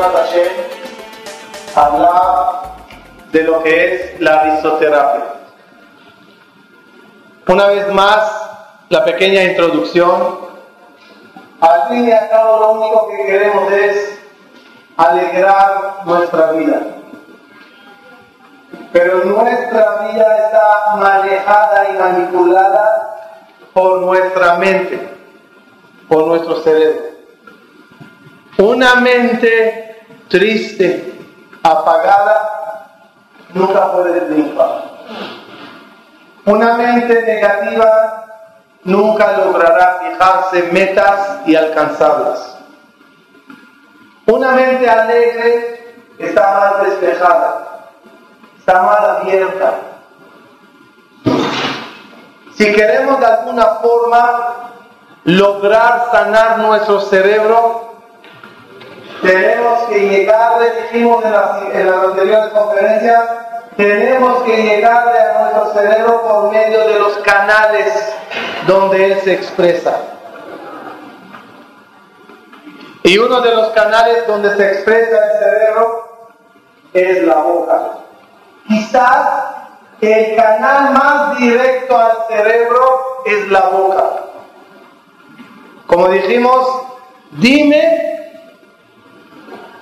toca Hashem hablar de lo que es la risoterapia. Una vez más, la pequeña introducción. Al fin y al cabo, lo único que queremos es alegrar nuestra vida. Pero nuestra vida está manejada y manipulada por nuestra mente, por nuestro cerebro. Una mente triste, apagada, nunca puede triunfar. Una mente negativa nunca logrará fijarse metas y alcanzarlas. Una mente alegre está más despejada, está más abierta. Si queremos de alguna forma lograr sanar nuestro cerebro, tenemos que llegar, dijimos en las, en las anteriores conferencias, tenemos que llegar a nuestro cerebro por medio de los canales donde él se expresa. Y uno de los canales donde se expresa el cerebro es la boca. Quizás el canal más directo al cerebro es la boca. Como dijimos, dime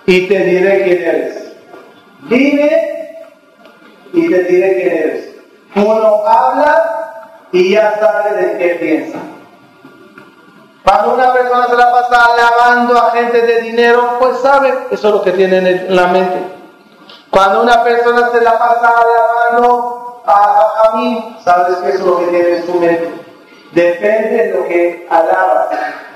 y te diré quién eres. Dime y te diré quién eres. Uno habla y ya sabe de qué piensa. Cuando una persona se la pasa alabando a gente de dinero, pues sabe, eso es lo que tiene en la mente. Cuando una persona se la pasa alabando a, mí, sabes que eso es lo que tiene en su mente. Depende de lo que alabas.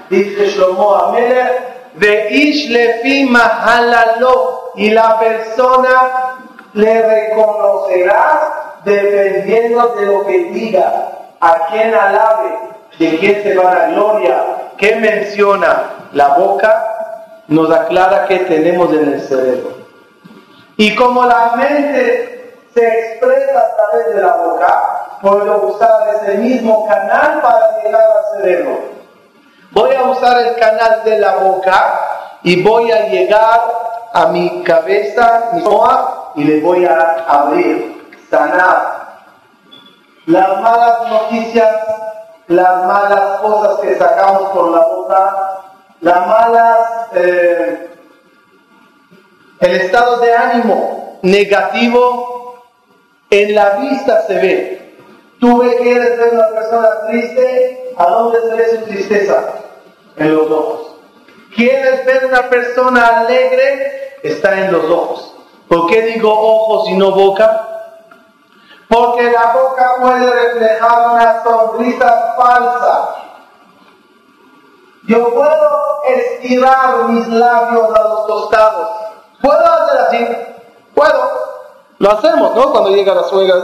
Dice Shlomo Amelech, de Ishlefi Mahalalo, y la persona le reconocerá dependiendo de lo que diga, a quien alabe, de quién se va la gloria, qué menciona la boca, nos aclara qué tenemos en el cerebro. Y como la mente se expresa a través de la boca, puedo usar ese mismo canal para llegar al cerebro. Voy a usar el canal de la boca y voy a llegar a mi cabeza, mi boca, y le voy a abrir, sanar. Las malas noticias las malas cosas que sacamos por la boca, las malas, eh, el estado de ánimo negativo en la vista se ve. Tú ves que eres una persona triste, ¿a dónde se su tristeza? En los ojos. ¿Quieres ver una persona alegre? Está en los ojos. ¿Por qué digo ojos y no boca? porque la boca puede reflejar una sonrisa falsa. Yo puedo estirar mis labios a los costados. ¿Puedo hacer así? Puedo. Lo hacemos, ¿no? Cuando llega la suegra, lo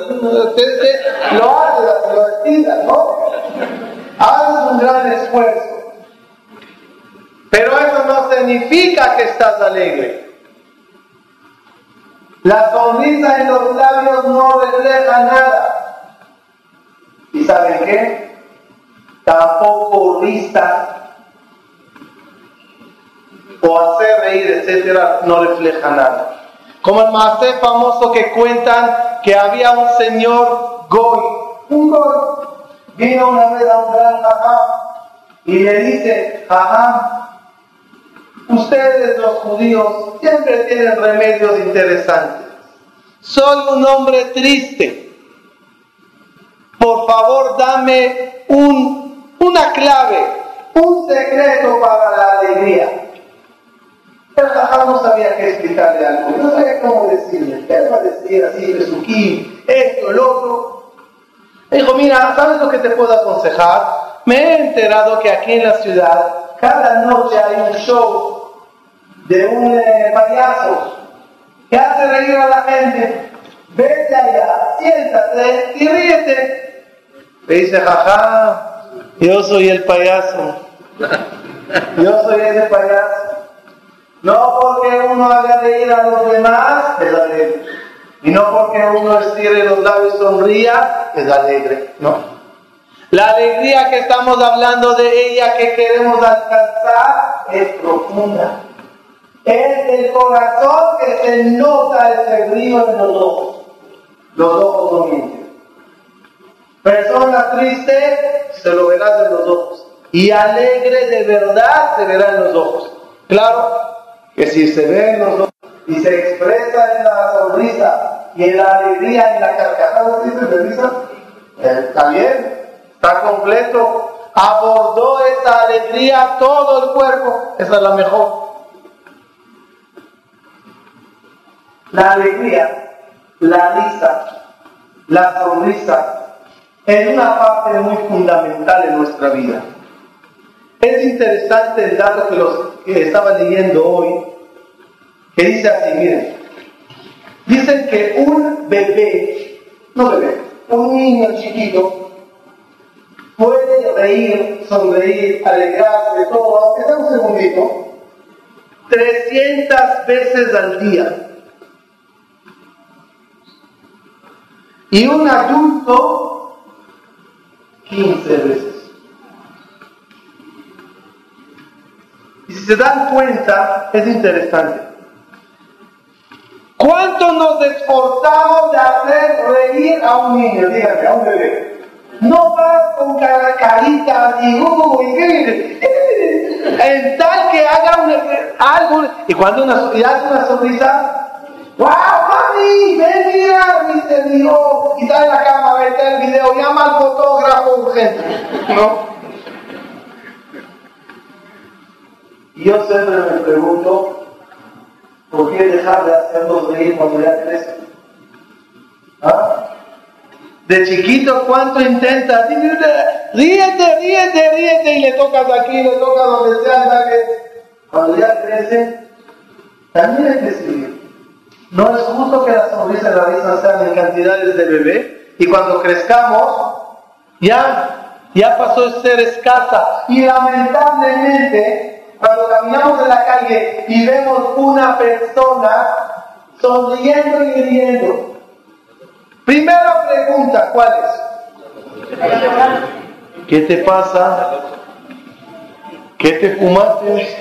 haces, lo estiras, ¿no? Haces un gran esfuerzo. Pero eso no significa que estás alegre. La sonrisa en los labios no refleja nada. ¿Y saben qué? Tampoco risa o hacer reír, etcétera, no refleja nada. Como el más famoso que cuentan que había un señor Goy, un Goy, vino una vez a un gran jajá y le dice, jajá, Ustedes los judíos siempre tienen remedios interesantes. Soy un hombre triste. Por favor, dame un, una clave, un secreto para la alegría. El jajá no sabía qué explicarle algo, no sabía cómo decirle. Él va a decir así, Besuquín, esto, el otro. Dijo, mira, ¿sabes lo que te puedo aconsejar? Me he enterado que aquí en la ciudad cada noche hay un show de un eh, payaso que hace reír a la gente. Vete allá, siéntate y ríete. Le dice, jaja, yo soy el payaso. Yo soy ese payaso. No porque uno haga reír a los demás, es alegre. Y no porque uno estire los labios y sonría, es alegre. No. La alegría que estamos hablando de ella, que queremos alcanzar, es profunda Es el corazón que se nota ese brillo en los ojos. Los ojos no mienten. Persona triste, se lo verás en los ojos. Y alegre de verdad, se verá en los ojos. Claro que si se ve en los ojos y se expresa en la sonrisa y la alegría, en la carcajada, ¿sí se? Eh, está bien, está completo. Abordó esa alegría todo el cuerpo. Esa es la mejor. La alegría, la risa, la sonrisa, es una parte muy fundamental en nuestra vida. Es interesante el dato que, los, que estaba leyendo hoy, que dice así, miren, dicen que un bebé, no bebé, un niño chiquito, puede reír, sonreír, alegrarse, todo, aunque un segundito, 300 veces al día. Y un adulto, 15 veces. Y si se dan cuenta, es interesante. ¿Cuánto nos esforzamos de hacer reír a un niño? Díganme, a un bebé. No vas con carita y uy, en tal que haga algo y cuando una, hace una sonrisa, ¡Wow, mami! Ven, mira, viste el. Y está en la cama, vete el video. Llama al fotógrafo urgente. ¿No? Yo siempre me pregunto, ¿por qué dejar de hacerlos reír cuando ya crecen? ¿Ah? De chiquito, ¿cuánto intenta? Ríete, ríete, ríete, y le tocas aquí, le tocas donde sea, que cuando ya crece, también hay que seguir. No es justo que la sonrisa y la risa sean en cantidades de bebé, y cuando crezcamos, ya, ya pasó de ser escasa. Y lamentablemente, cuando caminamos en la calle y vemos una persona sonriendo y riendo, primera pregunta, ¿cuál es? ¿Qué te pasa? ¿Qué te fumaste?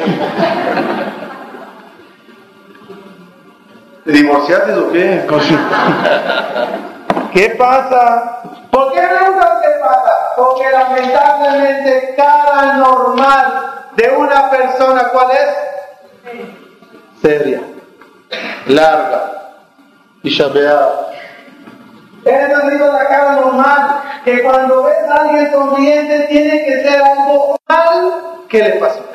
¿Te divorciaste o qué? ¿Qué pasa? ¿Por qué preguntas qué pasa? Porque lamentablemente cada normal de una persona, ¿cuál es? Seria, larga y chapeada. Es sido la cara normal, que cuando ves a alguien sonriente tiene que ser algo mal que le pasó.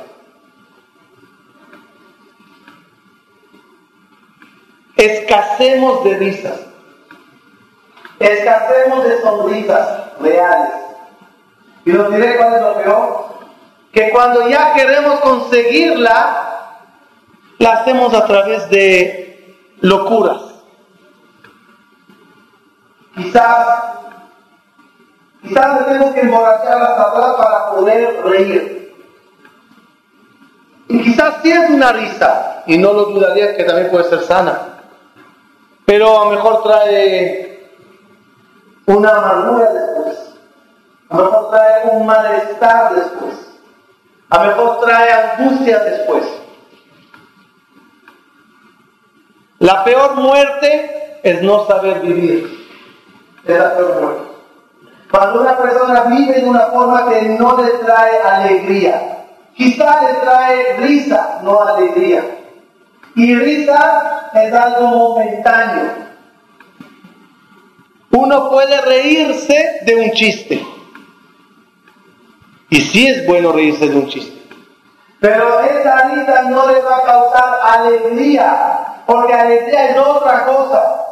Escasemos de risas, escasemos de sonrisas reales. Y nos diré cuál es lo peor, que cuando ya queremos conseguirla, la hacemos a través de locuras. Quizás, quizás tenemos que emborrachar hasta atrás para poder reír. Y quizás sí es una risa, y no lo dudaría que también puede ser sana, pero a lo mejor trae una amargura después, a lo mejor trae un malestar después a lo mejor trae angustia después. La peor muerte es no saber vivir. Es la peor muerte. Cuando una persona vive de una forma que no le trae alegría, quizá le trae risa, no alegría. Y risa es algo momentáneo. Uno puede reírse de un chiste. Y sí es bueno reírse de un chiste. Pero esa risa no le va a causar alegría, porque alegría es otra cosa.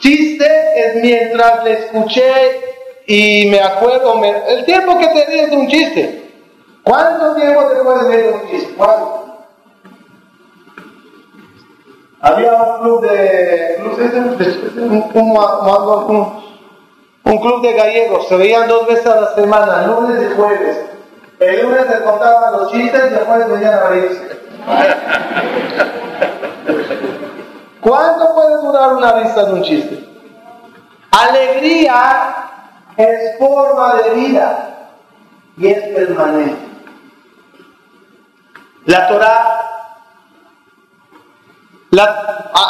Chiste es mientras le escuché y me acuerdo, el tiempo que te ríes de un chiste. ¿Cuánto tiempo te puedes reír de un chiste? ¿Cuánto? Había un club de, un, un club de gallegos, se veían dos veces a la semana, lunes y jueves. El lunes se contaban los chistes y después venían a reírse. ¿Cuánto puede durar una risa de un chiste? Alegría es forma de vida y es permanente. La Torah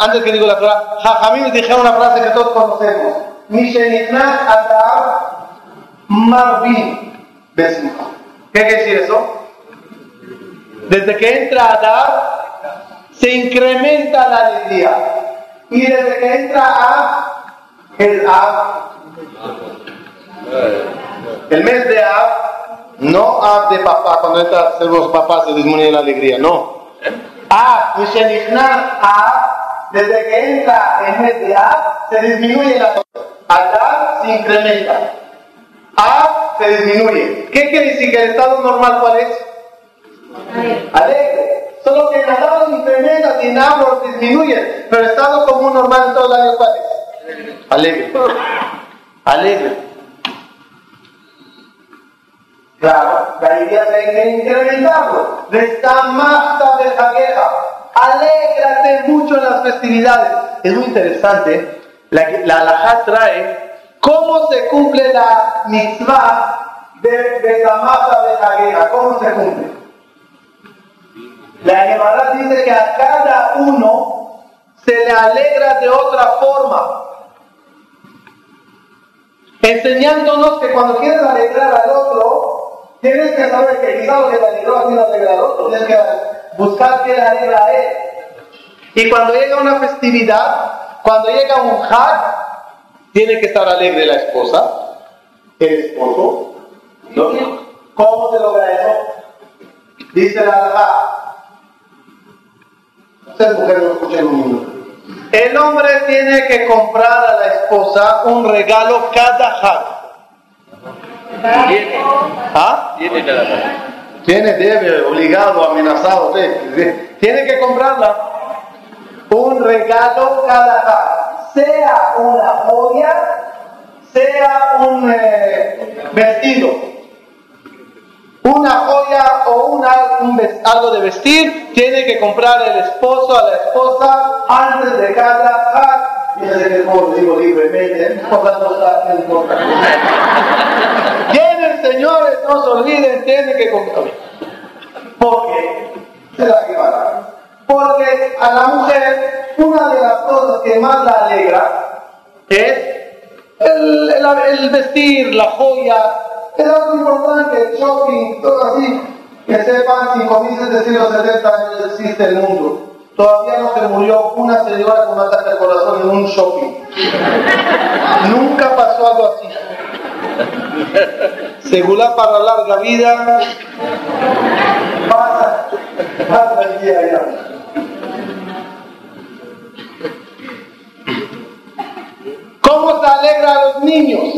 antes que digo la frase, Jajamín dijeron una frase que todos conocemos. Mishenichnas Adar Marvin Besimcha. ¿Qué quiere decir eso? Desde que entra Adar, se incrementa la alegría. Y desde que entra A, el A, el mes de A, no A de papá, cuando entra los papás se disminuye la alegría, no. A, A, desde que entra el mes de A, se disminuye la A se incrementa. A se disminuye. ¿Qué quiere decir que el estado normal cuál es? Alegre. Solo que el estado incrementa, sin árbol disminuye. Pero el estado común normal en todo el año cuál es? Alegre. Alegre. Claro, la idea que incrementarlo. Está más de jagueja. Alégrate mucho en las festividades. Es muy interesante. La, la trae cómo se cumple la mitzvah de Betamata de jagueja. ¿Cómo se cumple? La Gemara dice que a cada uno se le alegra de otra forma. Enseñándonos que cuando quieres alegrar al otro, Tienes que saber que quizá lo que te alegró a ti no alegra al otro. Tienes que buscar que le alegra a él. Y cuando llega una festividad, cuando llega un hajj, tiene que estar alegre la esposa, el esposo. ¿no? ¿Cómo se logra eso? Dice la verdad. Ustedes mujeres no escuchen un minuto. El hombre tiene que comprar a la esposa un regalo cada hajj. ¿Ah? Tiene, debe, obligado, amenazado. Tiene que comprarla. Un regalo cada sea una joya, sea un eh, vestido. Una joya o un, algo de vestir, tiene que comprar el esposo a la esposa antes de cada Fíjense que como digo libremente, no importa. Tienen, señores, no se olviden, tienen que comprar. ¿Por qué? Se la que Porque a la mujer, una de las cosas que más la alegra es el, vestir, la joya, es algo importante, el shopping, todo así. Que sepan, si comienzan del siglo 70 no existe el mundo. Todavía no se murió una señora con ataque al corazón en un shopping. Nunca pasó algo así. Segura para larga vida. Pasa, pasa el día ya. ¿Cómo se alegra a los niños?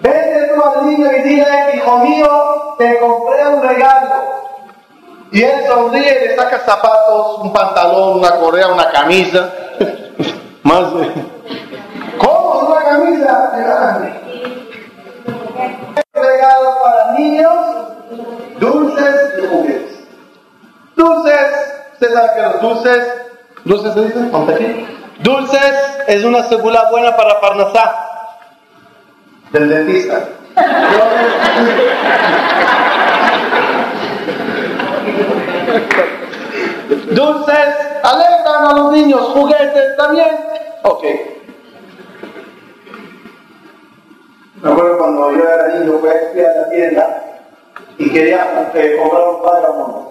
Vete tú al niño y dile, hijo mío, te compré un regalo. Y él sonríe le saca zapatos, un pantalón, una correa, una camisa. Más. ¿Cómo? ¿Una camisa? Regalo para niños, dulces y juguetes. Dulces, usted sabe que los dulces, dulces se dicen, Dulces es una segula buena para Parnasá, del dentista. Dulces, alegran a los niños, juguetes también. Ok. Me acuerdo cuando yo era niño, fui a la tienda y quería comprar un vagabundo.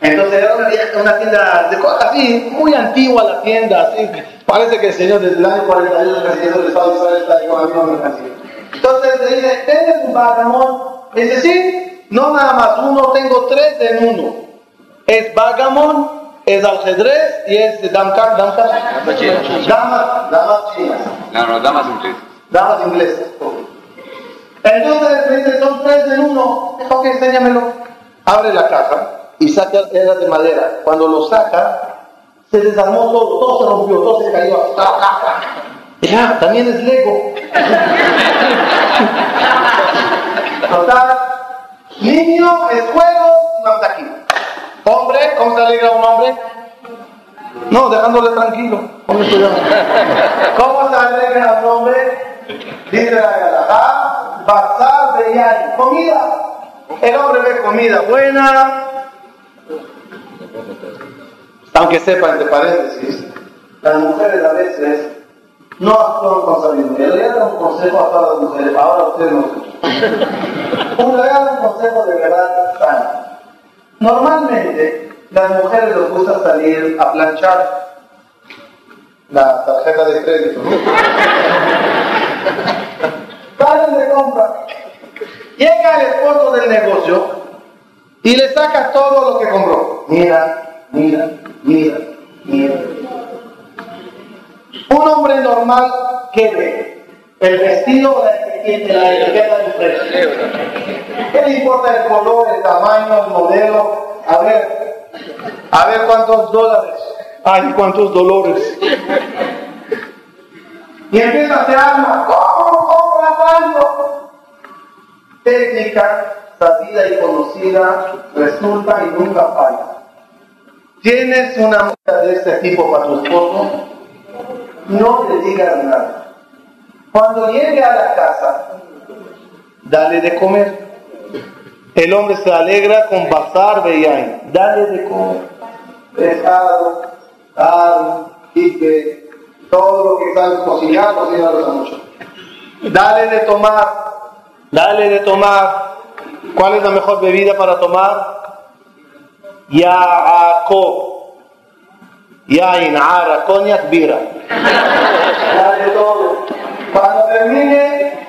Entonces era una, tienda de cosas así, muy antigua la tienda, así. Parece que el señor desde el año 41 recibiendo el Estado de Israel está con la misma mercancía. Entonces le dice, ¿tienes un vagabundo? Dice, sí, no nada más uno, tengo tres en uno. Es vagamon, es ajedrez y es damka, damka, damas, damas chinas. No, no, damas inglesas. Damas inglesas. Entonces dice, son tres en uno. Ok, enséñamelo. Abre la caja y saca, era de madera. Cuando lo saca, se desarmó todo, todo se rompió, todo se cayó. Ya, también es Lego. Total, niño, es juego, aquí. Hombre, ¿cómo se alegra un hombre? No, dejándole tranquilo. ¿Cómo se alegra un hombre? Dice la Galajá, bazar de Yari. Comida. El hombre ve comida buena. Aunque sepa, entre paréntesis, las mujeres a veces no actúan con sabiduría. Le voy un consejo a todas las mujeres, ahora ustedes no escuchan. Un regalo, un consejo de verdad sano. Normalmente, las mujeres les gusta salir a planchar la tarjeta de crédito. Salen de compra. Llega el esposo del negocio y le saca todo lo que compró. Mira, mira, mira, mira. Un hombre normal que ve el vestido o la etiqueta, la de precio. ¿Qué le importa el color, el tamaño, el modelo? A ver, a ver cuántos dólares. Ay, cuántos dolores. Y empieza a hacer arma. ¿Cómo compra tanto? Técnica sabida y conocida resulta y nunca falla. ¿Tienes una mujer de este tipo para tu esposo? No le digas nada. Cuando llegue a la casa, dale de comer. El hombre se alegra con bazar veían. Dale de comer. Pescado, carne, jipe, todo lo que sabes cocinar, cocinarlo mucho. Dale de tomar, dale de tomar. ¿Cuál es la mejor bebida para tomar? Yaako. Yain, ara, coñac, bira. Dale todo. Cuando termine,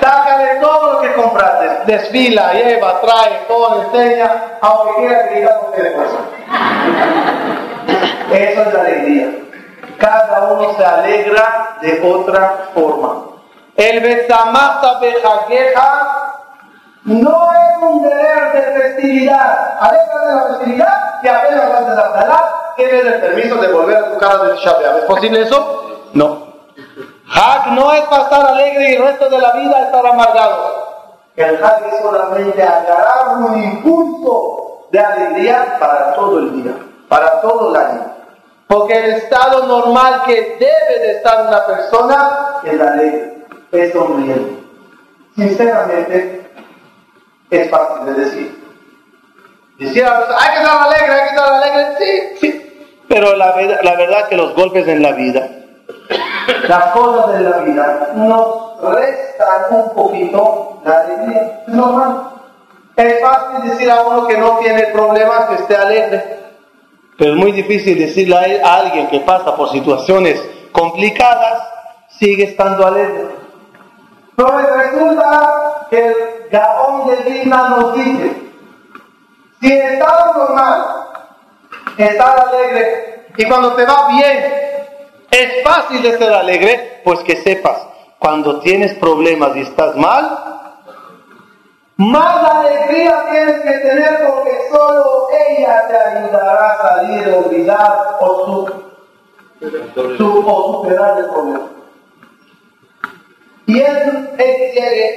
sácale todo lo que compraste. Desfila, lleva, trae, todo, enseña, aunque quiera que diga lo que le pasa. Eso es la alegría. Cada uno se alegra de otra forma. El besamata bejaqueja no es un deber de festividad. Alegra de la festividad y apenas vas de la sala, tienes el permiso de volver a tu casa de Shabbat. ¿Es posible eso? No. Hak no es pasar alegre y el resto de la vida estar amargado. El Hak es solamente agarrar un impulso de alegría para todo el día, para todo el año. Porque el estado normal que debe de estar una persona es alegre, es sonriente. Sinceramente, es fácil de decir. Decir a la persona, hay que estar alegre, hay que estar alegre, sí, sí. Pero la, la verdad que los golpes en la vida, las cosas de la vida, nos restan un poquito la alegría. Es normal. Es fácil decir a uno que no tiene problemas que esté alegre. Pero es muy difícil decirle a alguien que pasa por situaciones complicadas, sigue estando alegre. Pero resulta que Gaón de Vilna nos dice, si estado normal, estar alegre, y cuando te va bien, es fácil de ser alegre, pues que sepas, cuando tienes problemas y estás mal, más alegría tienes que tener porque solo ella te ayudará a salir, olvidar o, su, o superar el problema. Y es,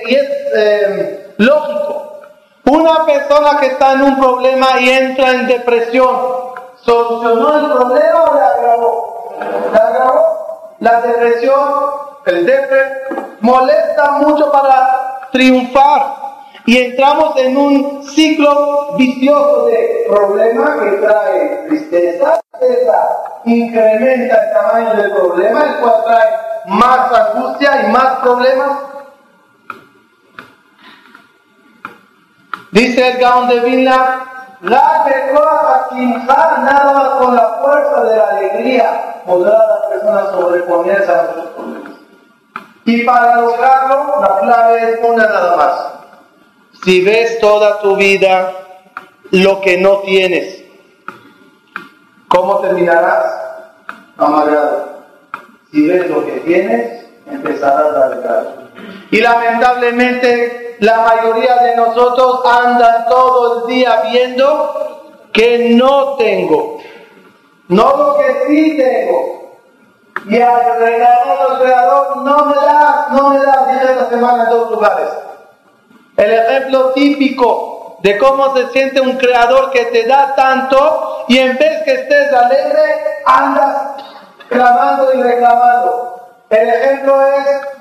y es eh, lógico. Una persona que está en un problema y entra en depresión, ¿solucionó el problema o la agravó? ¿La agravó? La depresión, el depre, molesta mucho para triunfar y entramos en un ciclo vicioso de problemas que trae tristeza, tristeza incrementa el tamaño del problema, el cual trae más angustia y más problemas. Dice el Gaon de Vilna, la nada más con la fuerza de la alegría podrá la persona sobreponerse a nuestros problemas. Y para lograrlo, la clave es una nada más si ves toda tu vida lo que no tienes, ¿cómo terminarás? Amargado. Si ves lo que tienes, empezarás a alegrar. Y lamentablemente la mayoría de nosotros andan todo el día viendo que no tengo, no lo que sí tengo. Y al regalar al creador no me da, no me da, viene la semana en dos lugares. El ejemplo típico de cómo se siente un creador que te da tanto y en vez que estés alegre, andas clamando y reclamando. El ejemplo es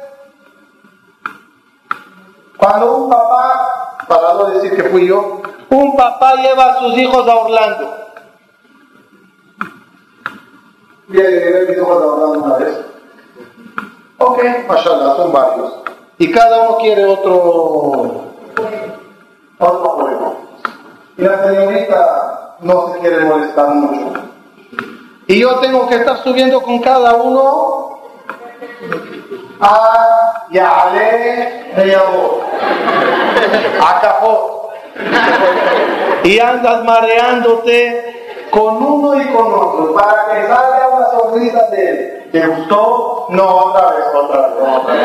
cuando un papá, para no decir que fui yo, un papá lleva a sus hijos a Orlando. Bien, mis hijos hablando una vez. Ok, mashallah, son varios. Y cada uno quiere otro, otro juego. Y la señorita no se quiere molestar mucho. Y yo tengo que estar subiendo con cada uno a Yale de a Capó. Y andas mareándote con uno y con otro para que salga una sonrisa de él. ¿Te gustó? No, otra vez, otra vez, otra vez.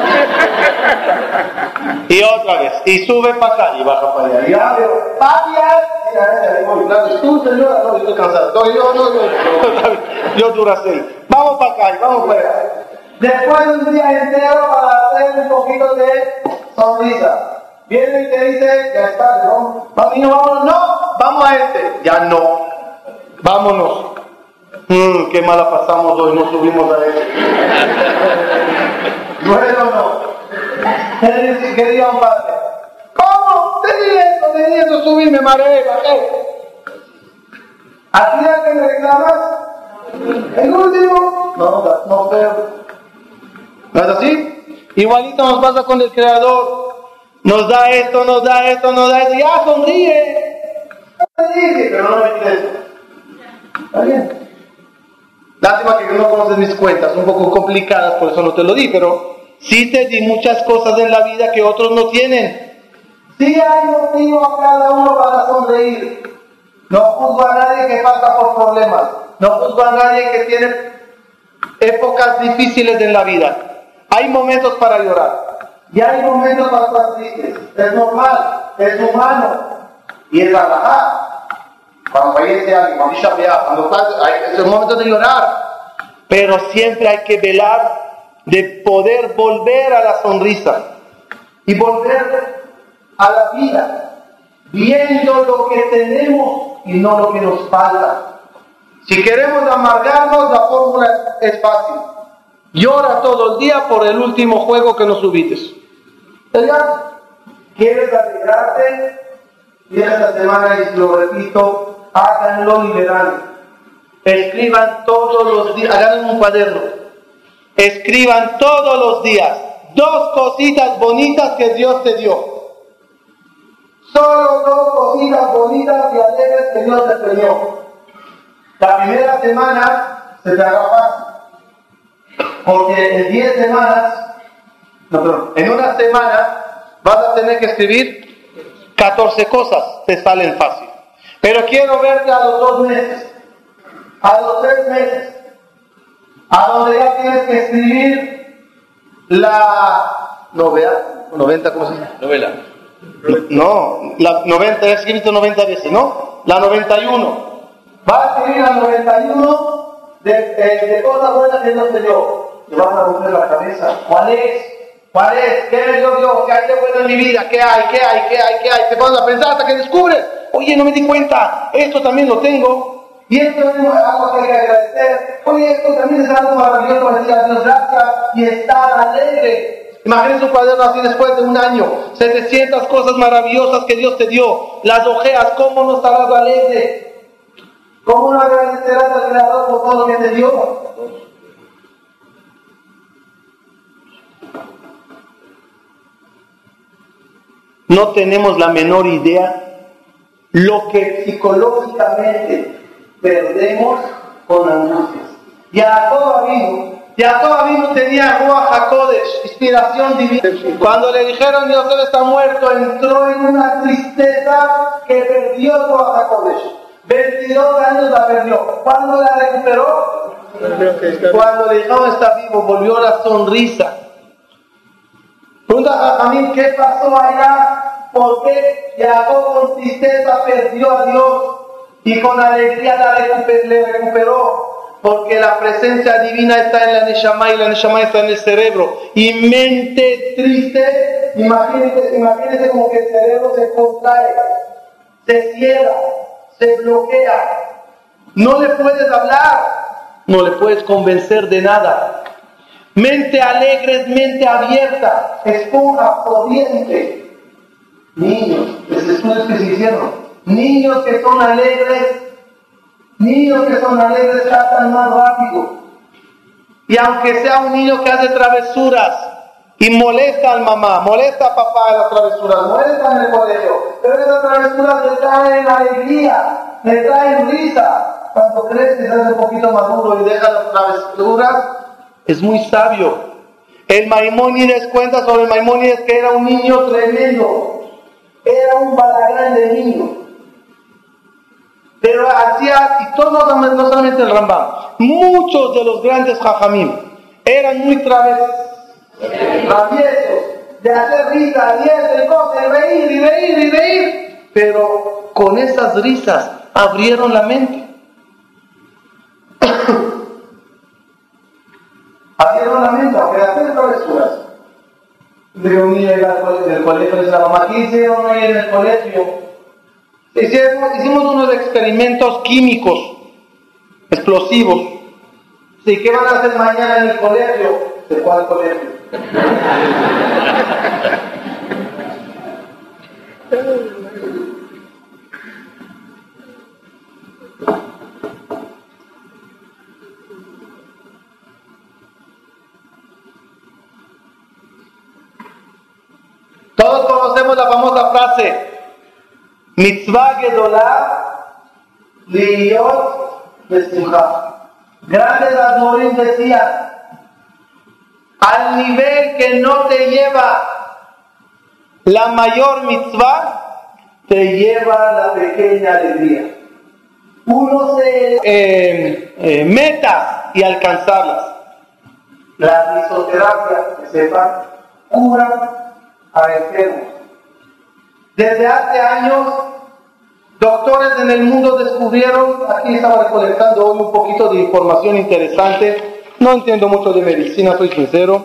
y otra vez. Y sube para acá y baja para allá. Y ya veo, papias. Y a veces le digo, tú señora, no, yo estoy cansado. No, yo, no, yo, yo dura seis. Vamos para acá y vamos para allá. Después de un día entero para hacer un poquito de sonrisa. Viene y te dice, ya está, ¿no? Vamos, no, no, vamos a este. Ya no. Vámonos. Mm, qué mala pasamos hoy, no subimos a él. ¿Bueno no? ¿Qué diga un padre? ¿Cómo? Tenía eso, tenía eso, subí, me mareé, bajé. ¿A ti que me reclamas? El último, no, no. ¿No es así? Igualito nos pasa con el Creador. Nos da esto, nos da esto, nos da esto. Ya sonríe. Sonríe, pero no me dices. Está bien. Lástima que no conoces mis cuentas, un poco complicadas, por eso no te lo di, pero sí te di muchas cosas en la vida que otros no tienen. Sí hay motivo a cada uno para sonreír. No juzgo a nadie que pasa por problemas. No juzgo a nadie que tiene épocas difíciles en la vida. Hay momentos para llorar. Y hay momentos para estar tristes. Es normal, es humano. Y es la cuando fallece alguien, cuando cuando es el momento de llorar. Pero siempre hay que velar de poder volver a la sonrisa y volver a la vida, viendo lo que tenemos y no lo que nos falta. Si queremos amargarnos, la fórmula es fácil. Llora todo el día por el último juego que nos subites. ¿Quieres alegrarte? Y esta semana, y lo repito, háganlo y verán. Escriban todos los días, hagan un cuaderno. Escriban todos los días dos cositas bonitas que Dios te dio. Solo dos cositas bonitas y alegres que Dios te dio. La primera semana se te hará fácil. Porque en 10 semanas, no, perdón, en una semana vas a tener que escribir 14 cosas, te salen fácil. Pero quiero verte a los dos meses, a los tres meses, a donde ya tienes que escribir la novela, 90, ¿cómo se llama? Novela. No, la 90, he escrito 90 veces, ¿no? La 91. Va a escribir la 91 de, de, de cosas buenas que Dios te dio. Te vas a romper la cabeza. ¿Cuál es? ¿Cuál es? ¿Qué es Dios Dios? ¿Qué hay de bueno en mi vida? ¿Qué hay? ¿Qué hay? ¿Qué hay? ¿Qué hay? Te pones a pensar hasta que descubres Oye, no me di cuenta, esto también lo tengo. Y esto es algo que hay que agradecer. Oye, esto también es algo maravilloso decir a Dios gracias y estar alegre. Imagínense un cuaderno así después de un año, 700 cosas maravillosas que Dios te dio, las ojeas, ¿cómo no estarás alegre? ¿Cómo no agradecerás al Creador por todo lo que te dio? No tenemos la menor idea lo que psicológicamente perdemos con angustias. Jacob vino, Jacob vino tenía Ruach HaKodesh, inspiración divina. Cuando le dijeron Dios está muerto, entró en una tristeza que perdió Ruach HaKodesh. 22 años la perdió. ¿Cuándo la recuperó? Cuando le dijeron está vivo, volvió la sonrisa. Pregunta a mí, ¿qué pasó allá porque Jacob con tristeza perdió a Dios y con alegría la le recuperó. Porque la presencia divina está en la Neshama y la Neshama está en el cerebro. Y mente triste, imagínense, imagínense como que el cerebro se contrae, se cierra, se bloquea. No le puedes hablar, no le puedes convencer de nada. Mente alegre mente abierta, esponja, corriente. Niños, los estudios que se hicieron, niños que son alegres, niños que son alegres tratan más rápido, Y aunque sea un niño que hace travesuras y molesta al mamá, molesta a papá en las travesuras, molesta en el colegio, pero esas travesuras le traen alegría, le traen risa. Cuando crees que un poquito maduro y deja las travesuras, es muy sabio. El Maimónides cuenta sobre el Maimónides que era un niño tremendo, era un balagrán niño. Pero hacía, y todos, no solamente el Rambam, muchos de los grandes jajamim eran muy traviesos, traviesos, de hacer risa, de cosas, reír y reír y reír. Pero con esas risas abrieron la mente. mente, aunque hacer travesuras. De un niño del colegio, de la mamá, ¿qué hicieron en el colegio? Hicimos, hicimos unos experimentos químicos explosivos. ¿Sí? ¿Qué van a hacer mañana en el colegio? ¿De cuál colegio? Todos conocemos la famosa frase, Mitzvah Gedolah Liyot Besimcha. Grandes Admorim decían, al nivel que no te lleva la mayor mitzvah, te lleva la pequeña alegría. Uno se eh, eh, meta y alcanzarlas. La risoterapia, que sepan, cura a enfermos desde hace años, doctores en el mundo descubrieron, aquí estaba recolectando hoy un poquito de información interesante, no entiendo mucho de medicina, soy sincero,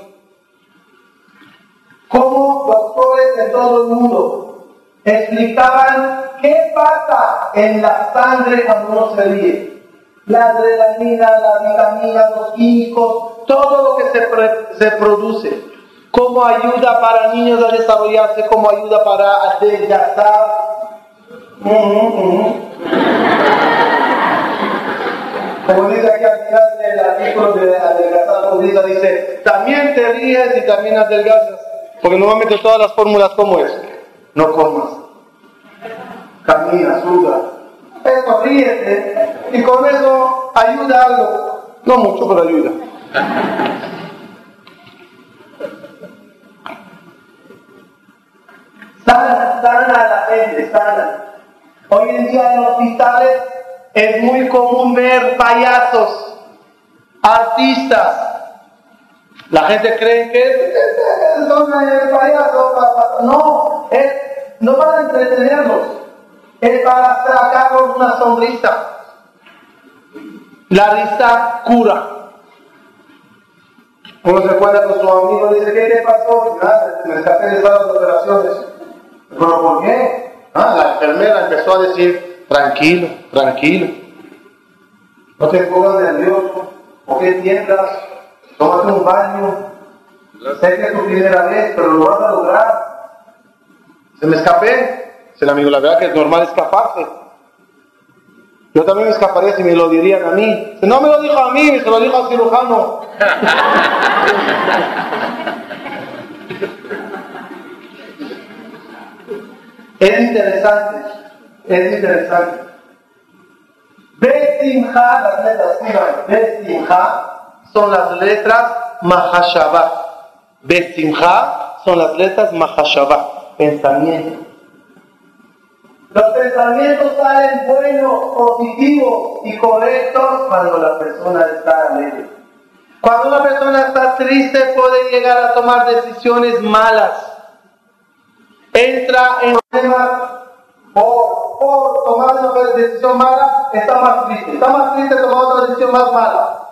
cómo doctores de todo el mundo explicaban qué pasa en la sangre cuando uno se ríe. La adrenalina, la vitamina, los químicos, todo lo que se produce cómo ayuda para niños a desarrollarse, cómo ayuda para adelgazar. Como dice aquí del artículo de adelgazar, dice, también te ríes y también adelgazas. Porque normalmente todas las fórmulas, ¿cómo es? No comas. Camina, suda. Eso, ríete. Y con eso ayuda algo. No mucho, pero ayuda. Sana, sana a la gente, sana. Hoy en día en hospitales es muy común ver payasos, artistas. La gente cree que son payasos. No, es, no para entretenerlos, es para sacarlos una sonrisa. La risa cura. Uno se cuenta con su amigo y dice, ¿qué te pasó? Nada, me escapé de las operaciones. ¿Pero por qué? Ah, la enfermera empezó a decir, tranquilo, tranquilo. No te pongas nervioso. ¿Por qué tiendas? Tómate un baño. Sé que es tu primera vez, pero lo vas a lograr. Se me escapé. Se el amigo, la verdad que es normal escaparse. Yo también me escaparía si me lo dirían a mí. No me lo dijo a mí, se lo dijo al cirujano. Es interesante, es interesante. Besimha, las letras Besimha son las letras Mahashabah. Besimha son las letras Mahashabah, pensamiento. Los pensamientos salen buenos, positivos y correctos cuando la persona está alegre. Cuando una persona está triste puede llegar a tomar decisiones malas entra en problemas por, por tomar una decisión mala, está más triste. Está más triste tomar otra decisión más mala.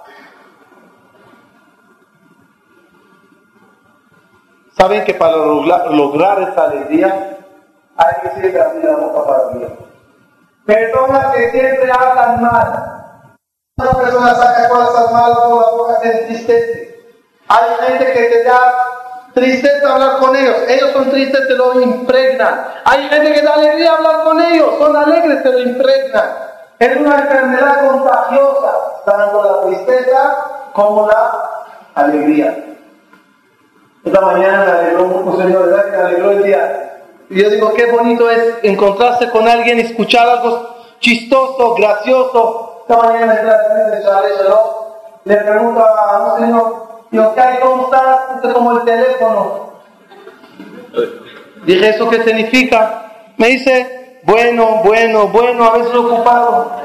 Saben que para lograr, esta alegría hay que siempre abrir la boca para Dios. Personas que siempre hablan mal. Una persona saca cosas malas por la boca, se entristece. Hay gente que te da tristeza hablar con ellos. Ellos son tristes, te lo impregnan. Hay gente que da alegría hablar con ellos, son alegres, te lo impregnan. Es una enfermedad contagiosa, tanto la tristeza como la alegría. Esta mañana me alegró mucho, Señor, ¿verdad? Que me alegró el día. Y yo digo, qué bonito es encontrarse con alguien, escuchar algo chistoso, gracioso. Esta mañana me le pregunto a un señor, ¿qué hay? ¿Cómo estás? Este como el teléfono. Dije, ¿eso qué significa? Me dice, bueno, bueno, bueno, a veces ocupado.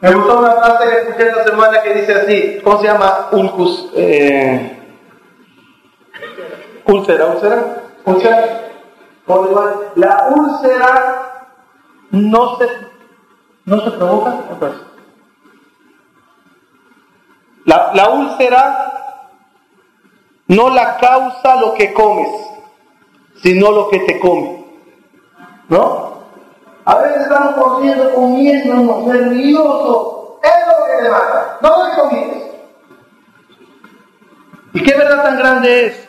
Me gustó una frase que escuché esta semana que dice así, ¿cómo se llama? Ulcus, eh, úlcera, úlcera, úlcera. La úlcera no se, no se provoca. La, la úlcera no la causa lo que comes, sino lo que te come. ¿No? A veces estamos comiendo, comiendo, nerviosos. Es lo que te mata, no lo que comiendas. ¿Y qué verdad tan grande es?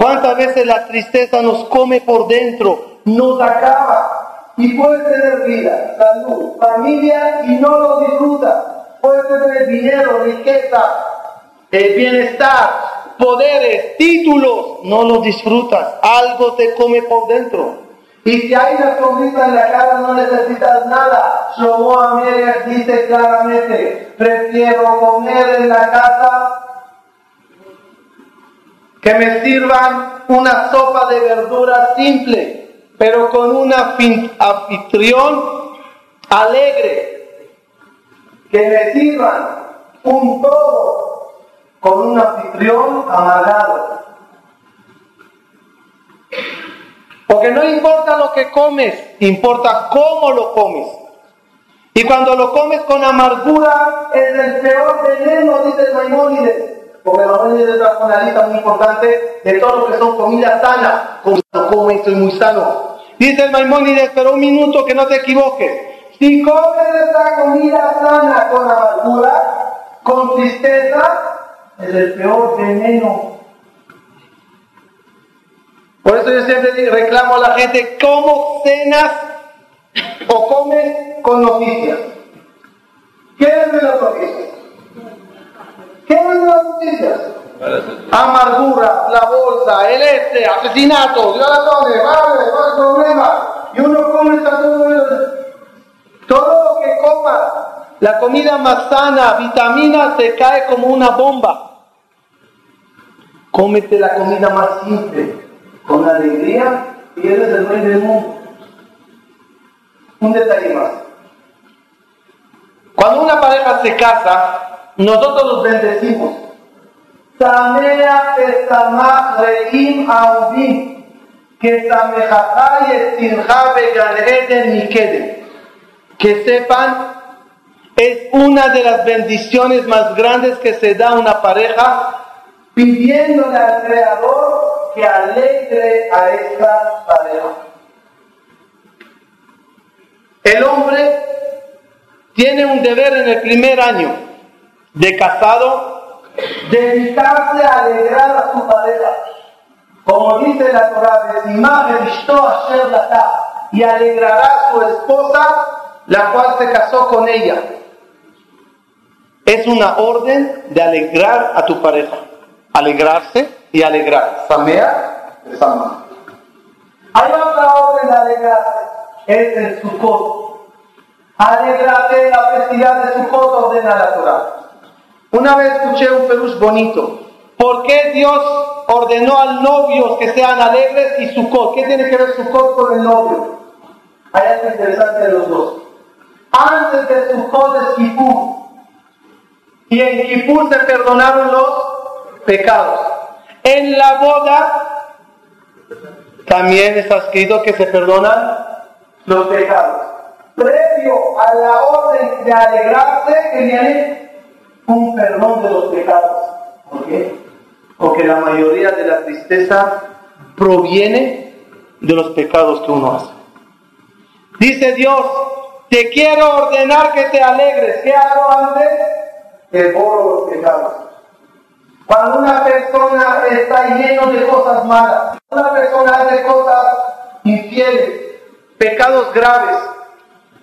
¿Cuántas veces la tristeza nos come por dentro, nos acaba? Y puedes tener vida, salud, familia y no lo disfruta. Puedes tener dinero, riqueza, eh, bienestar, poderes, títulos, no los disfrutas. Algo te come por dentro. Y si hay una sonrisa en la cara no necesitas nada. Shlomo Amelech dice claramente, prefiero comer en la casa que me sirvan una sopa de verduras simple, pero con un anfitrión alegre. Que me sirvan un todo con un anfitrión amargado. Porque no importa lo que comes, importa cómo lo comes. Y cuando lo comes con amargura, es el peor veneno, dice Maimónides. Porque el Maimónides es una lista muy importante de todo lo que son comidas sanas. Como come, estoy muy sano. Dice el Maimónides, pero un minuto que no te equivoques. Si comes esta comida sana con amargura, con tristeza, es el peor veneno por eso yo siempre reclamo a la gente, ¿cómo cenas o comes con noticias? ¿Qué es de las noticias? ¿Qué es de las noticias? Amargura, la bolsa, el este, asesinato, violaciones, vale, no problema. Y uno come todo, todo lo que coma, la comida más sana, vitamina, se cae como una bomba. Cómete la comida más simple con alegría y eres el rey del mundo. Un detalle más. Cuando una pareja se casa, nosotros los bendecimos. Samea pesamach reim auvim, que Que sepan, es una de las bendiciones más grandes que se da a una pareja pidiéndole al Creador que alegre a esta pareja. El hombre tiene un deber en el primer año de casado, dedicarse a alegrar a su pareja. Como dice la Torah, y alegrará a su esposa, la cual se casó con ella. Es una orden de alegrar a tu pareja. Alegrarse y alegrar. Samea, Sama. Hay otra orden de alegrarse, es el Sukkot. Alegrate la festividad de Sukkot ordena la Torah. Una vez escuché un peluche bonito. ¿Por qué Dios ordenó al novio que sean alegres y Sukkot? ¿Qué tiene que ver Sukkot con el novio? Hay algo interesante los dos. Antes de Sukkot es Kippur. Y en Kippur se perdonaron los pecados. En la boda también está escrito que se perdonan los pecados. Previo a la orden de alegrarse, que viene un perdón de los pecados. ¿Por qué? Porque la mayoría de la tristeza proviene de los pecados que uno hace. Dice Dios, te quiero ordenar que te alegres. ¿Qué hago antes? Que borro los pecados. Cuando una persona persona está lleno de cosas malas, una persona hace cosas infieles, pecados graves,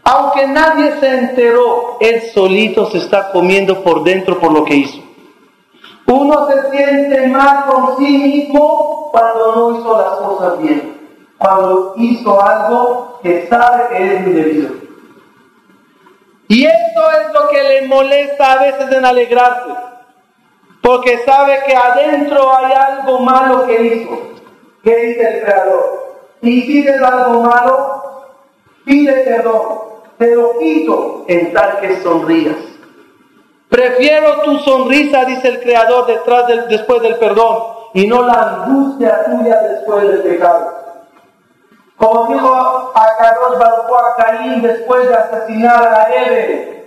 aunque nadie se enteró, él solito se está comiendo por dentro por lo que hizo. Uno se siente mal con sí mismo cuando no hizo las cosas bien, cuando hizo algo que sabe que es indebido. Y esto es lo que le molesta a veces en alegrarse, porque sabe que adentro hay algo malo que hizo. ¿Qué dice el Creador? Y si tienes algo malo, pide perdón, te lo quito en tal que sonrías. Prefiero tu sonrisa, dice el Creador, detrás del, después del perdón, y no la angustia tuya después del pecado. Como dijo a Carlos Baruch a Caín después de asesinar a Eve,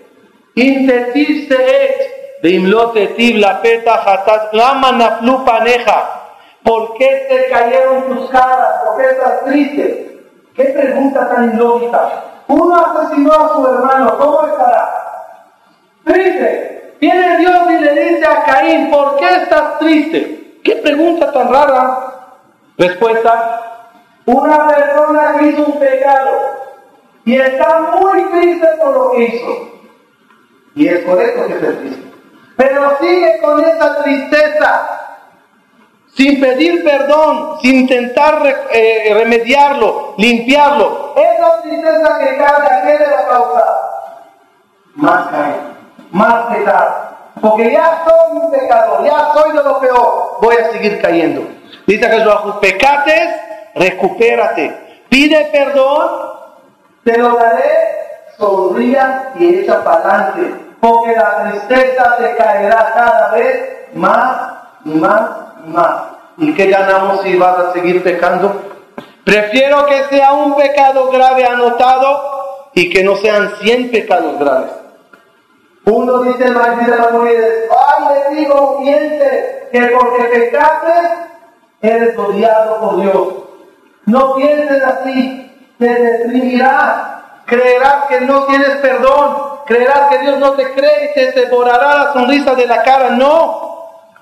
de imlote la peta hatat, lama naflu paneja. ¿Por qué te cayeron tus caras? ¿Por qué estás triste? ¿Qué pregunta tan ilógica? Uno asesinó a su hermano, ¿cómo estará? Triste. Viene Dios y le dice a Caín, ¿por qué estás triste? ¿Qué pregunta tan rara? Respuesta, una persona que hizo un pecado y está muy triste por lo que hizo. Y es correcto que esté triste. Pero sigue con esa tristeza sin pedir perdón, sin intentar eh, remediarlo, limpiarlo. Esa tristeza que cae, ¿a qué le va a causar? Más caer, más pecado. Porque ya soy un pecador, ya soy de lo peor, voy a seguir cayendo. Dice que sus pecates, recupérate. Pide perdón, te lo daré, sonría y echa para adelante. Porque la tristeza te caerá cada vez más y más más. ¿Y qué ganamos si vas a seguir pecando? Prefiero que sea un pecado grave anotado y que no sean 100 pecados graves. Uno dice de la ay, le digo, miente, que porque pecaste, eres odiado por Dios. No pienses así, te deprimirás, creerás que no tienes perdón, creerás que Dios no te cree y te devorará la sonrisa de la cara. No,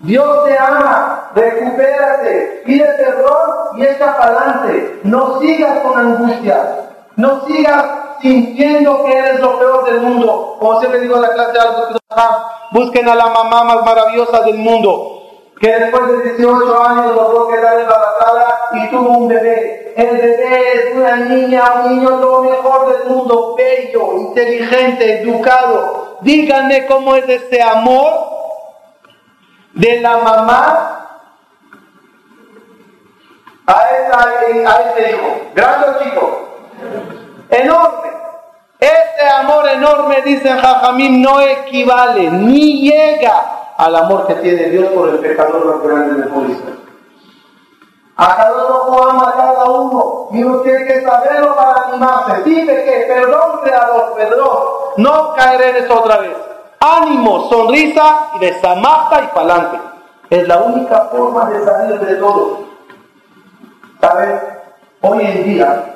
Dios te ama, recupérate, pide perdón y echa para adelante. No sigas con angustia, no sigas sintiendo que eres lo peor del mundo. Como siempre digo en la clase de algo, busquen a la mamá más maravillosa del mundo, que después de 18 años logró quedar embarazada y tuvo un bebé. El bebé es una niña, un niño lo mejor del mundo, bello, inteligente, educado. Díganme cómo es ese amor de la mamá a, ese hijo, grande o chico, enorme. Este amor enorme, dice Jajamín, no equivale ni llega al amor que tiene Dios por el pecador más grande del mundo. A cada uno ama a cada uno y uno tiene que saberlo para animarse. Dice que, perdón, creador, perdón, no caeré en eso otra vez ánimo, sonrisa y desamata y pa'lante. Es la única forma de salir de todo. ¿Sabes? Hoy en día,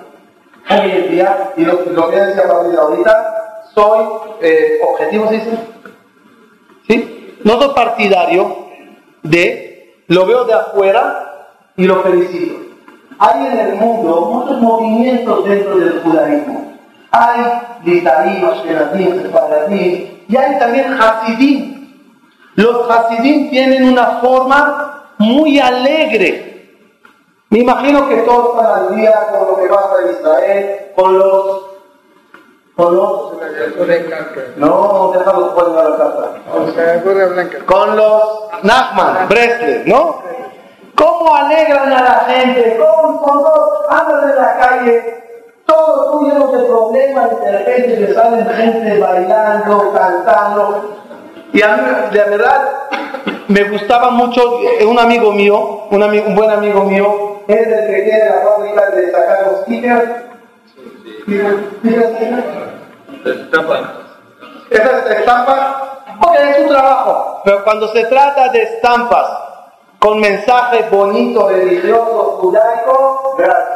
hoy en día, y lo, que decía Pablo ahorita, soy eh, objetivo, ¿sí? ¿sí? No soy partidario de, lo veo de afuera y lo felicito. Hay en el mundo muchos movimientos dentro del judaísmo. Hay litarim, ashkenazim, separadim, y hay también Hasidim. Los Hasidim tienen una forma muy alegre. Me imagino que todos están al día con lo que pasa en Israel, con los. Con los. No, déjalo después de la. Con los Nachman, Bresler, ¿no? ¿Cómo alegran a la gente? ¿Cómo, cómo andan en la calle? Todos llenos de problemas y de repente le salen gente bailando, cantando. Y a mí, de verdad, me gustaba mucho eh, un amigo mío, un, amigo, un buen amigo mío, es el que tiene la fábrica de sacar los stickers. Estampas. Esas estampas, ok, es su trabajo, pero cuando se trata de estampas con mensajes bonitos, religiosos, judaicos, gracias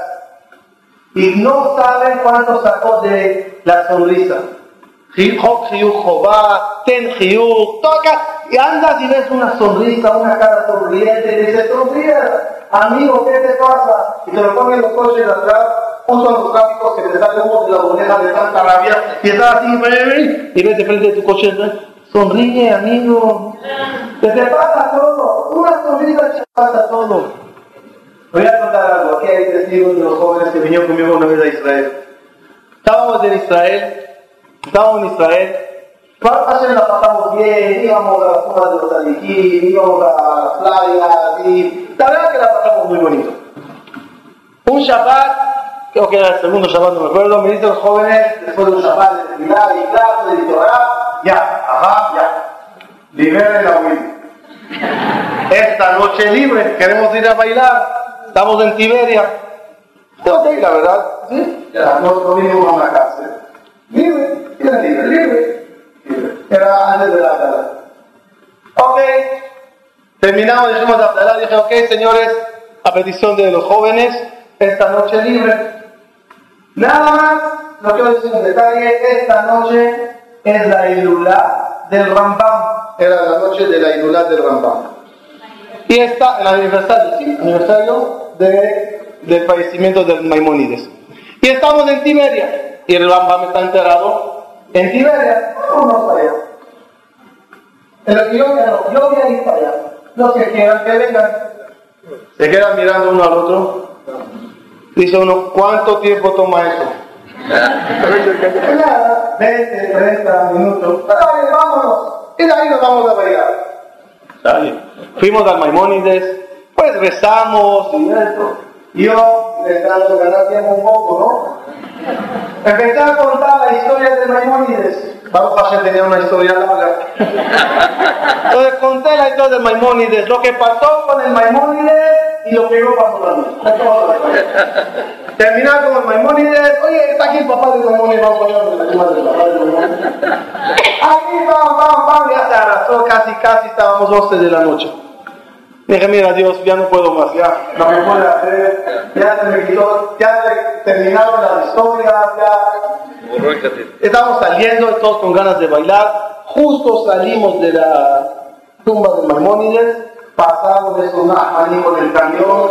y no saben cuánto sacó de la sonrisa. Ten toca, y andas y ves una sonrisa, una cara sonriente, y dices, sonríe, amigo, ¿qué te pasa? Y te lo ponen los coches de atrás, justo los tráficos que te salen humo de la orejas de tanta rabia, y estás así, y ves de frente de tu coche, sonríe, amigo, que te pasa todo, una sonrisa te pasa todo. Voy a contar algo, aquí hay testigos de los jóvenes que vinieron conmigo una vez a Israel. Estábamos en Israel, estábamos en Israel, Hace la pasamos bien, íbamos a las zonas de los Aliquí, íbamos a las playas, y la verdad que la pasamos muy bonito. Un Shabbat, creo que era el segundo Shabbat, no me acuerdo, me dicen los jóvenes, después de un Shabbat de tefilá y clase, de Torah, ya, ajá, ya, liberen la huida. Esta noche libre, queremos ir a bailar, estamos en Tiberia. Tengo que ir, la verdad, ¿sí? Ya, no, vinimos a una cárcel. Libre, libre, libre. Era antes de la Abdalá. Ok, terminamos, dijimos la Abdalá, dije, ok, señores, a petición de los jóvenes, esta noche libre. Nada más, lo quiero decir en detalle, esta noche es la Ilulá del Rambam. Era la noche de la Ilulá del Rambam. Y está el aniversario, sí, aniversario de, del fallecimiento del Maimónides. Y estamos en Tiberia. Y el Rambam está enterado en Tiberia, vamos para allá. Pero yo yo voy a ir para allá. Los que quieran que vengan. Se quedan mirando uno al otro. Dice uno, ¿cuánto tiempo toma eso? Nada, 20, 30 minutos. Dale. Y de ahí nos vamos a bailar. Dale. Fuimos al Maimónides, pues rezamos y eso. Yo, le dando tiempo un poco, ¿no? Empecé a contar la historia de Maimónides. Baruch Hashem tenía una historia larga. Entonces conté la historia de Maimónides, lo que pasó con el Maimónides y lo que yo pasó también. Terminar con el Maimónides, oye, está aquí el papá de Maimónides, vamos a poner el papá de Maimónides. Aquí vamos, vamos, vamos, ya se arrasó, casi, casi estábamos 12 de la noche. Dije, mira Dios, ya no puedo más, ya no me puedo hacer, ya se me quitó, ya se terminaron las historias, ya... Estamos saliendo todos con ganas de bailar, justo salimos de la tumba de Maimónides, pasamos de sonar con el camión,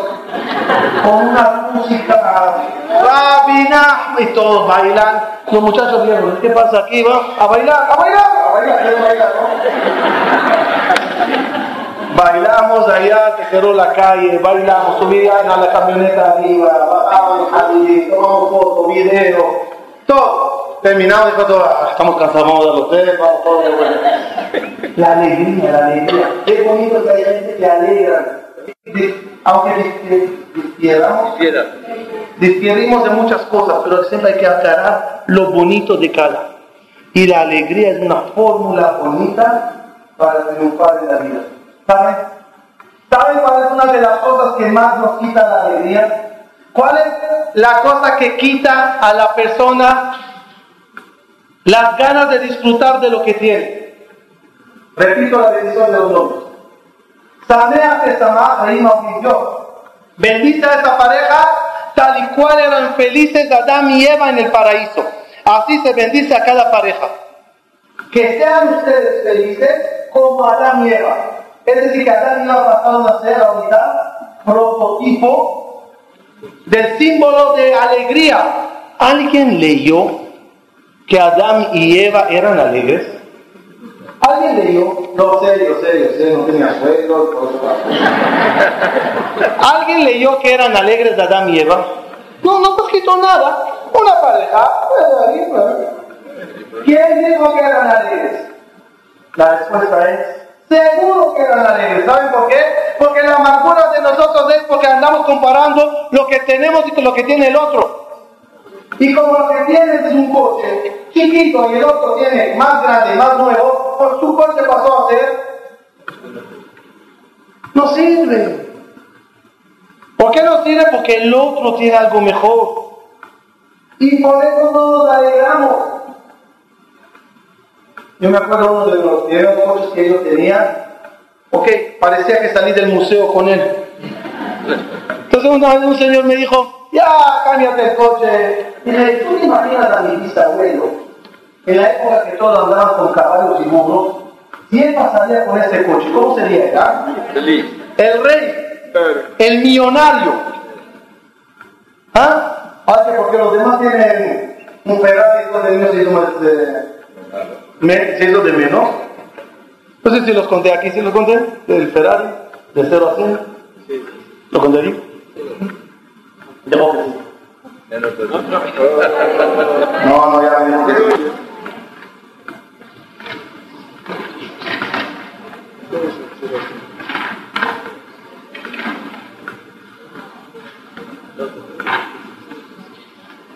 con una música, rabina, y todos bailan, los muchachos vieron, ¿qué pasa aquí? Va a bailar, a bailar, a bailar, a bailar, ¿no? Bailamos allá, quedó la calle, bailamos, subían a la camioneta arriba, bajábamos allí, tomamos fotos, video, todo. Terminamos y todo, ah, estamos cansados, vamos al hotel, vamos todo de bueno. La alegría, la alegría. Qué bonito que hay gente que alegra. Aunque dispieramos, dispierimos de muchas cosas, pero siempre hay que aclarar lo bonito de cada. Y la alegría es una fórmula bonita para triunfar en la vida. ¿Saben? ¿Saben cuál es una de las cosas que más nos quita la alegría? ¿Cuál es la cosa que quita a la persona las ganas de disfrutar de lo que tiene? Repito la bendición de los nombres. Sanea Bendice a esa pareja tal y cual eran felices Adán y Eva en el paraíso. Así se bendice a cada pareja. Que sean ustedes felices como Adán y Eva. Es decir, que Adán iba pasando a ser ahorita prototipo del símbolo de alegría. ¿Alguien leyó que Adán y Eva eran alegres? ¿Alguien leyó? No, serio, serio, serio, no tenía sueldo. ¿Alguien leyó que eran alegres Adán y Eva? No, no está escrito nada. Una pareja. ¿Quién dijo que eran alegres? La respuesta es Seguro que eran alegres. ¿Saben por qué? Porque la amargura de nosotros es porque andamos comparando lo que tenemos y lo que tiene el otro. Y como lo que tienes es un coche chiquito y el otro tiene más grande, más nuevo, por su coche pasó a ser. No sirve. ¿Por qué no sirve? Porque el otro tiene algo mejor. Y por eso no nos alegramos. Yo me acuerdo uno de los primeros coches que yo tenía, ok, parecía que salí del museo con él. Entonces una vez un señor me dijo, ya, cámbiate el coche. Y le dije, ¿tú te imaginas a mi bisabuelo? En la época que todos andaban con caballos y burros, ¿quién pasaría con ese coche? ¿Cómo sería? ah? El rey, el millonario. ¿Ah? Que porque los demás tienen un Ferrari y todo el de, me- se hizo de menos. No sé si los conté aquí, si los conté, del Ferrari, de 0 a 100. ¿Lo conté aquí? Sí. No, no, ya me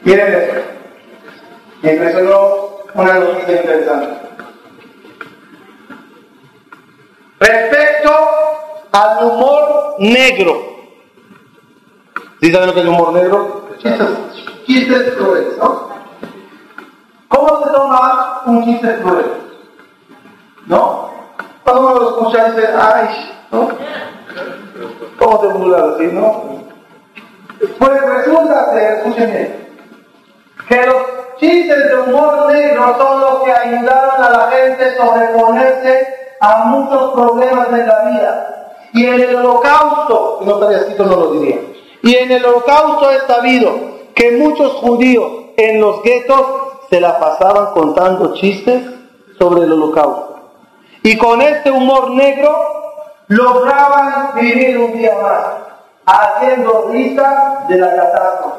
Miren esto. Me impresionó una noticia interesante. Respecto al humor negro. ¿Sí saben lo que es el humor negro? Chistes, crueles, ¿no? ¿Cómo se toma un chiste cruel? ¿No? Cuando uno lo escucha dice, ay, ¿no? ¿Cómo te burlas así, no? Pues resulta escuchen bien, que los chistes de humor negro son los que ayudaron a la gente a sobreponerse a muchos problemas de la vida. Y en el holocausto, no estaría escrito no lo diría, y en el holocausto es sabido que muchos judíos en los guetos se la pasaban contando chistes sobre el holocausto. Y con este humor negro lograban vivir un día más, haciendo risa de la catástrofe.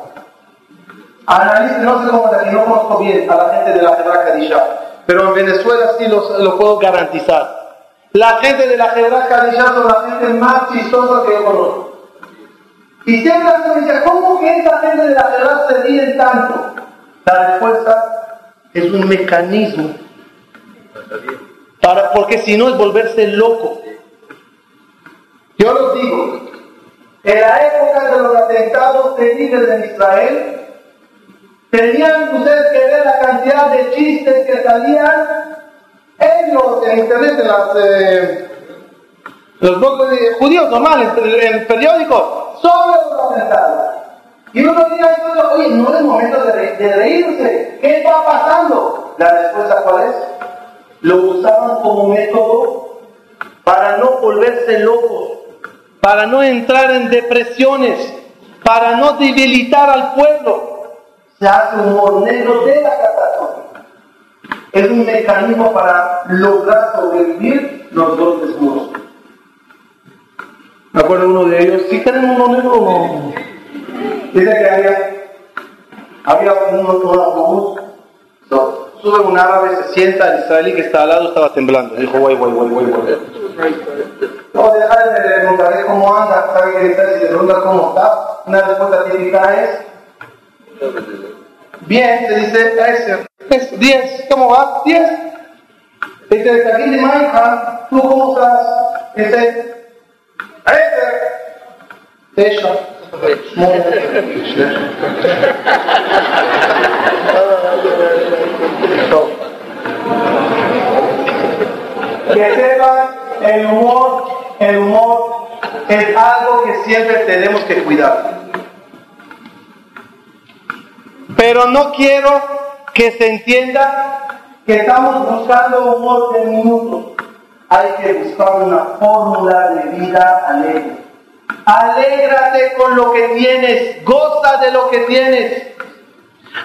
Analicen, no sé cómo no conozco bien a la gente de la Hebra Kadisha, pero en Venezuela sí los- lo puedo garantizar. La gente de la Hebra Kadisha son la gente más chistosa que yo conozco. Y siempre me dice, ¿cómo que esa gente de la Hebra se ríen tanto? La respuesta es un mecanismo, para, porque si no es volverse loco. Yo los digo, en la época de los atentados terribles en Israel, Tenían ustedes que ver la cantidad de chistes que salían en los en internet, en las, eh, los blogs de judíos normales, en, en periódicos, sobre los atentados. Y uno diría, oye, no es momento de reírse. ¿Qué está pasando? La respuesta, ¿cuál es? Lo usaban como método para no volverse locos, para no entrar en depresiones, para no debilitar al pueblo se hace humor negro de la catástrofe. Es un mecanismo para lograr sobrevivir los golpes duros. Me acuerdo uno de ellos, ¿sí tienen humor negro o no? Dice que había, había un un autobús, so- sube un árabe, se sienta, el israelí que está al lado estaba temblando. Dijo, guay, guay, guay, guay, guay. No, dejar de preguntarle cómo anda, sabe que si le pregunta cómo está, una respuesta típica es, Bien, te dice, ese, es 10, ¿cómo va? 10. Te dice, desde aquí de Minecraft, ¿tú cómo estás? Dice, ese, bien. Que sepan, el humor, el humor es algo que siempre tenemos que cuidar. Pero no quiero que se entienda que estamos buscando humor de minutos. Hay que buscar una fórmula de vida alegre. Alégrate con lo que tienes, goza de lo que tienes.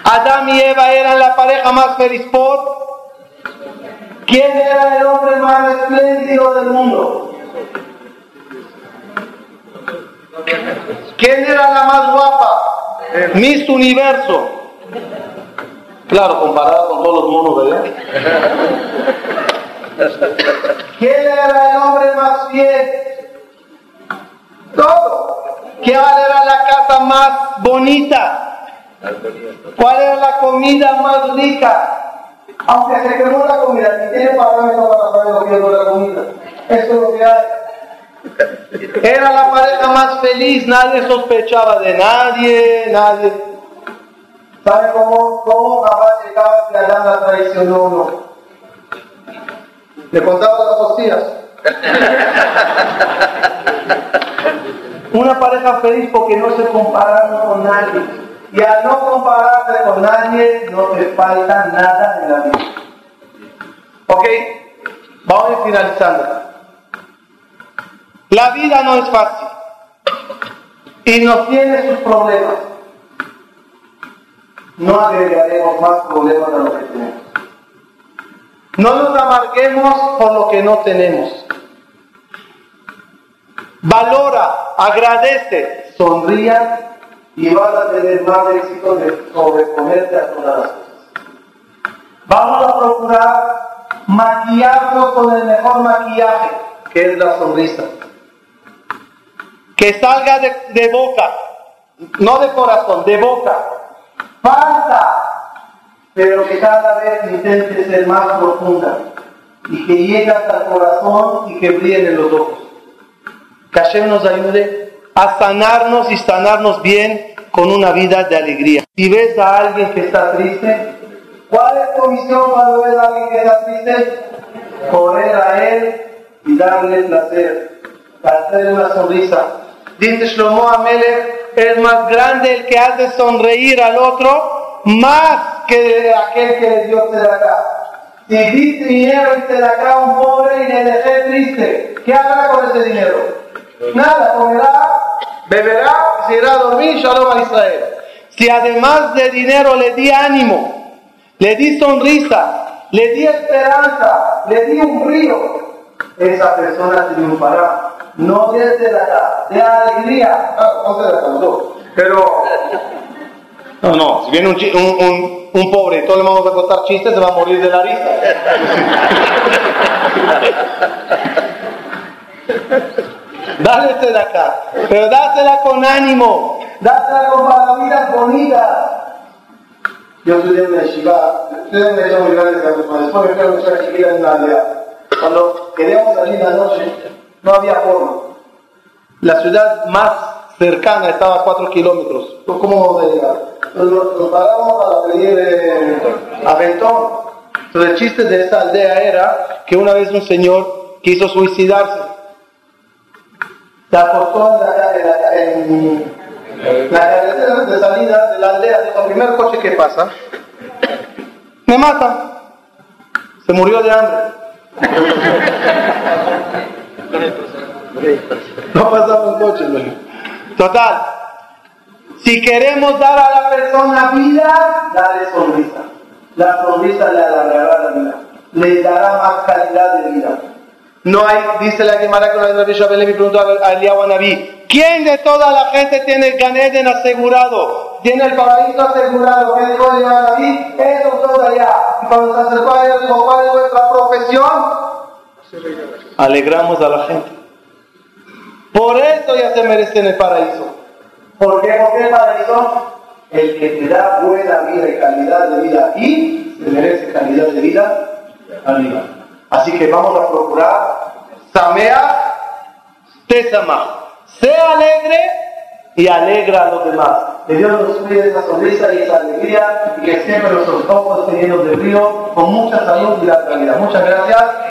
Adán y Eva eran la pareja más feliz por. ¿Quién era el hombre más espléndido del mundo? ¿Quién era la más guapa? Miss Universo. Claro, comparado con todos los monos, ¿verdad? ¿Quién era el hombre más fiel? Todo. ¿Qué era la casa más bonita? ¿Cuál era la comida más rica? Aunque se quemó la comida, ni tiene parámetros para saber lo que la comida. Eso es lo que hay. Era la pareja más feliz, nadie sospechaba de nadie, nadie. ¿Sabe cómo, cómo Jabá llegaba la traicionó o no? Le contaba las costillas. Una pareja feliz porque no se compararon con nadie. Y al no compararse con nadie, no te falta nada en la vida. ¿Ok? Vamos a ir finalizando. La vida no es fácil y nos tiene sus problemas. No agregaremos más problemas a lo que tenemos. No nos amarguemos por lo que no tenemos. Valora, agradece, sonría y vas a tener más éxito de sobreponerte a todas las cosas. Vamos a procurar maquillarnos con el mejor maquillaje, que es la sonrisa. Que salga de, boca, no de corazón, de boca. Falta, pero que cada vez intente ser más profunda y que llegue hasta el corazón y que brillen los ojos. Que Hashem nos ayude a sanarnos y sanarnos bien con una vida de alegría. Si ves a alguien que está triste, ¿cuál es tu misión cuando ves a alguien que está triste? Correr a él y darle placer, hacerle una sonrisa. Dice Shlomo Amelech, es más grande el que hace sonreír al otro más que aquel que le dio acá. Si diste dinero y acá a un pobre y le dejé triste, ¿qué hará con ese dinero? Nada, comerá, beberá, se irá a dormir, shalom a Israel. Si además de dinero le di ánimo, le di sonrisa, le di esperanza, le di un río, esa persona triunfará no desde la, de alegría, no, se la pero no, no, si viene un, un, un, pobre y todos le vamos a contar chistes, se va a morir de la risa. Dásela de acá, pero dásela con ánimo, dásela con palabras bonitas. Yo estudié en la Shiva, estudié en la muy grande, después me fui a una chiquita en una aldea. Cuando queríamos salir la noche, no había forma. La ciudad más cercana estaba a 4 kilómetros. ¿Cómo vamos a llegar? Nos, paramos para pedir eh, aventón. Entonces el chiste de esa aldea era que una vez un señor quiso suicidarse. Se acostó en la, en, carretera de salida de la aldea, dijo, el primer coche que pasa, me mata. Se murió de hambre. No pasaba un coche, Total. Si queremos dar a la persona vida, dale sonrisa. La sonrisa le alargará la vida. Le dará más calidad de vida. No hay, dice la Gemara que una vez Rabbi Shabelevi preguntó a Eliyahu ¿quién de toda la gente tiene el Ganeden asegurado? ¿Tiene el paraíso asegurado? ¿Qué dijo Eliyahu Naví? Eso todo allá. Y cuando se acercó a él, dijo, ¿cuál es nuestra profesión? Alegramos a la gente. Por eso ya se merecen el paraíso. ¿Por qué? Porque el paraíso, el que te da buena vida y calidad de vida aquí, se merece calidad de vida arriba. Así que vamos a procurar, Samea, Tesama, sea alegre y alegra a los demás. Que Dios nos cuide esa sonrisa y esa alegría y que siempre nuestros ojos estén llenos de brillo, con mucha salud y la calidad. Muchas gracias.